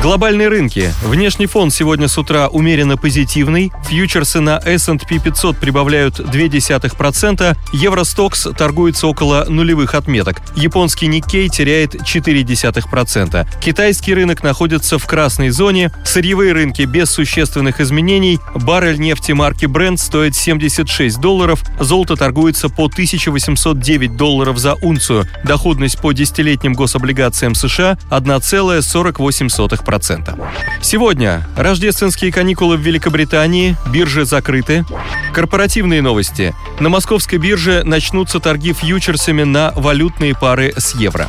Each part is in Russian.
Глобальные рынки. Внешний фон сегодня с утра умеренно позитивный. Фьючерсы на S&P 500 прибавляют 0,2%. Евростокс торгуется около нулевых отметок. Японский Никкей теряет 0,4%. Китайский рынок находится в красной зоне. Сырьевые рынки без существенных изменений. Баррель нефти марки Brent стоит 76 долларов. Золото торгуется по 1809 долларов за унцию. Доходность по десятилетним гособлигациям США 1,48%. 0,2%. Сегодня рождественские каникулы в Великобритании, биржи закрыты. Корпоративные новости. На московской бирже начнутся торги фьючерсами на валютные пары с евро.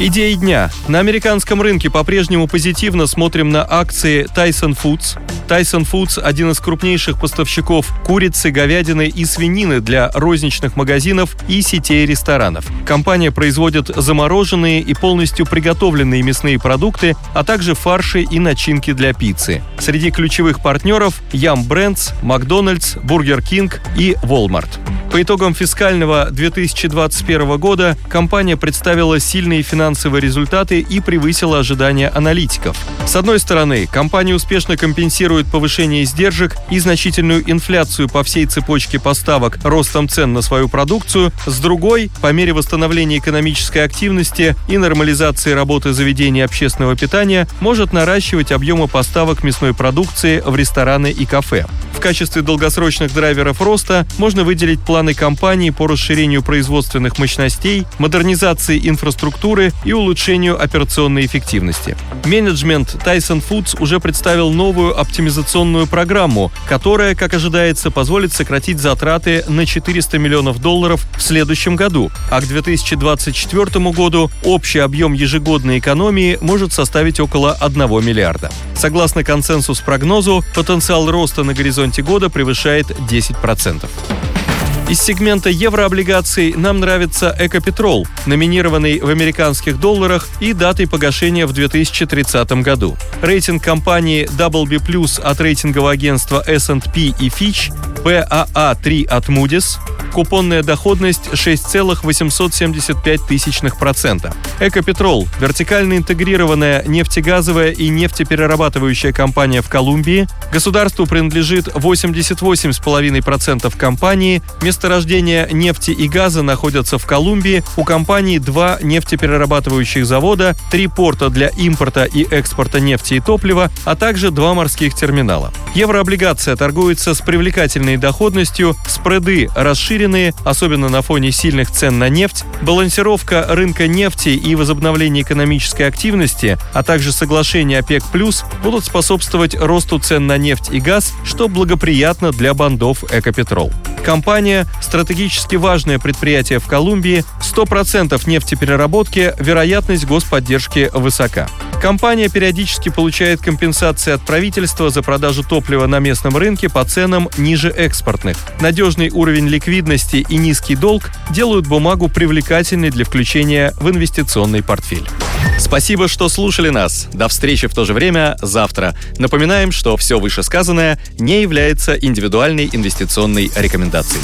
Идеи дня. На американском рынке по-прежнему позитивно смотрим на акции Tyson Foods. Tyson Foods – один из крупнейших поставщиков курицы, говядины и свинины для розничных магазинов и сетей ресторанов. Компания производит замороженные и полностью приготовленные мясные продукты, а также фарши и начинки для пиццы. Среди ключевых партнеров – Yum Brands, Макдональдс, Бургер Кинг и Walmart. По итогам фискального 2021 года компания представила сильные финансовые результаты и превысила ожидания аналитиков. С одной стороны, компания успешно компенсирует повышение издержек и значительную инфляцию по всей цепочке поставок ростом цен на свою продукцию, с другой, по мере восстановления экономической активности и нормализации работы заведений общественного питания, может наращивать объемы поставок мясной продукции в рестораны и кафе. В качестве долгосрочных драйверов роста можно выделить план планы компании по расширению производственных мощностей, модернизации инфраструктуры и улучшению операционной эффективности. Менеджмент Tyson Foods уже представил новую оптимизационную программу, которая, как ожидается, позволит сократить затраты на 400 миллионов долларов в следующем году, а к 2024 году общий объем ежегодной экономии может составить около 1 миллиарда. Согласно консенсус-прогнозу, потенциал роста на горизонте года превышает 10%. Из сегмента еврооблигаций нам нравится Экопетрол, номинированный в американских долларах и датой погашения в 2030 году. Рейтинг компании WB+, от рейтингового агентства S&P и Fitch, BAA3 от Moody's, купонная доходность 6,875 тысячных процента. Экопетрол – вертикально интегрированная нефтегазовая и нефтеперерабатывающая компания в Колумбии. Государству принадлежит 88,5% компании. Месторождения нефти и газа находятся в Колумбии. У компании два нефтеперерабатывающих завода, три порта для импорта и экспорта нефти и топлива, а также два морских терминала. Еврооблигация торгуется с привлекательной доходностью, спреды расширены расширенные, особенно на фоне сильных цен на нефть, балансировка рынка нефти и возобновление экономической активности, а также соглашение ОПЕК+, будут способствовать росту цен на нефть и газ, что благоприятно для бандов «Экопетрол». Компания – стратегически важное предприятие в Колумбии, 100% нефтепереработки, вероятность господдержки высока. Компания периодически получает компенсации от правительства за продажу топлива на местном рынке по ценам ниже экспортных. Надежный уровень ликвидности и низкий долг делают бумагу привлекательной для включения в инвестиционный портфель. Спасибо, что слушали нас. До встречи в то же время завтра. Напоминаем, что все вышесказанное не является индивидуальной инвестиционной рекомендацией.